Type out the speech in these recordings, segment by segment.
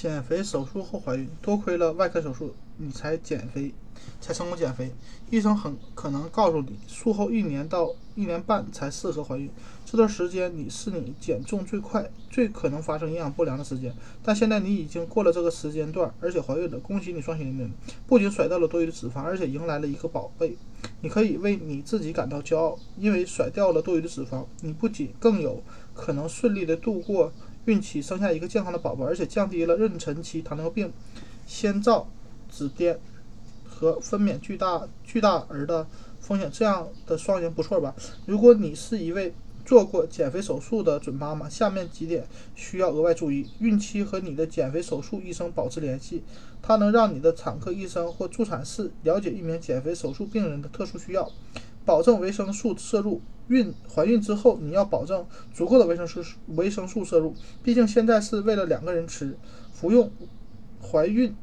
减肥手术后怀孕，多亏了外科手术，你才减肥，才成功减肥。医生很可能告诉你，术后一年到一年半才适合怀孕，这段时间你是你减重最快、最可能发生营养不良的时间。但现在你已经过了这个时间段，而且怀孕了，恭喜你，双喜临门！不仅甩掉了多余的脂肪，而且迎来了一个宝贝，你可以为你自己感到骄傲，因为甩掉了多余的脂肪，你不仅更有可能顺利的度过。孕期生下一个健康的宝宝，而且降低了妊娠期糖尿病、先兆子癫和分娩巨大巨大儿的风险，这样的双赢不错吧？如果你是一位做过减肥手术的准妈妈，下面几点需要额外注意：孕期和你的减肥手术医生保持联系，它能让你的产科医生或助产士了解一名减肥手术病人的特殊需要，保证维生素摄入。孕怀孕之后，你要保证足够的维生素维生素摄入，毕竟现在是为了两个人吃。服用怀孕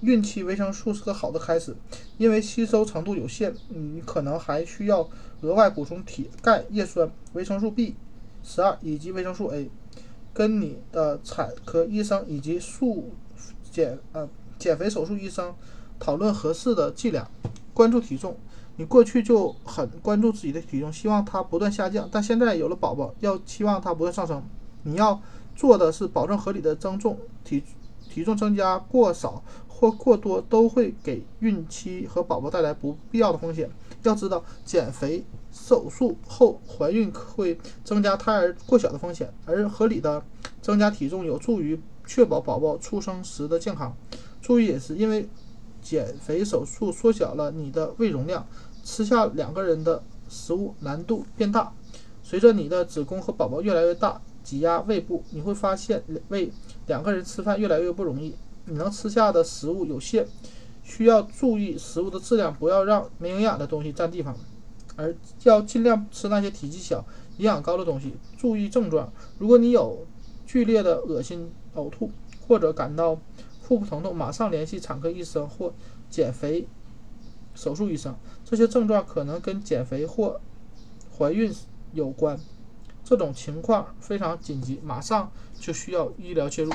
孕期维生素是个好的开始，因为吸收程度有限，你可能还需要额外补充铁、钙、叶酸、维生素 B 十二以及维生素 A。跟你的产科医生以及术减呃减肥手术医生讨论合适的剂量，关注体重。你过去就很关注自己的体重，希望它不断下降，但现在有了宝宝，要期望它不断上升。你要做的是保证合理的增重，体体重增加过少或过多都会给孕期和宝宝带来不必要的风险。要知道，减肥手术后怀孕会增加胎儿过小的风险，而合理的增加体重有助于确保宝宝出生时的健康。注意饮食，因为。减肥手术缩小了你的胃容量，吃下两个人的食物难度变大。随着你的子宫和宝宝越来越大，挤压胃部，你会发现胃两个人吃饭越来越不容易。你能吃下的食物有限，需要注意食物的质量，不要让没营养的东西占地方，而要尽量吃那些体积小、营养高的东西。注意症状，如果你有剧烈的恶心、呕吐或者感到。腹部疼痛，马上联系产科医生或减肥手术医生。这些症状可能跟减肥或怀孕有关，这种情况非常紧急，马上就需要医疗介入。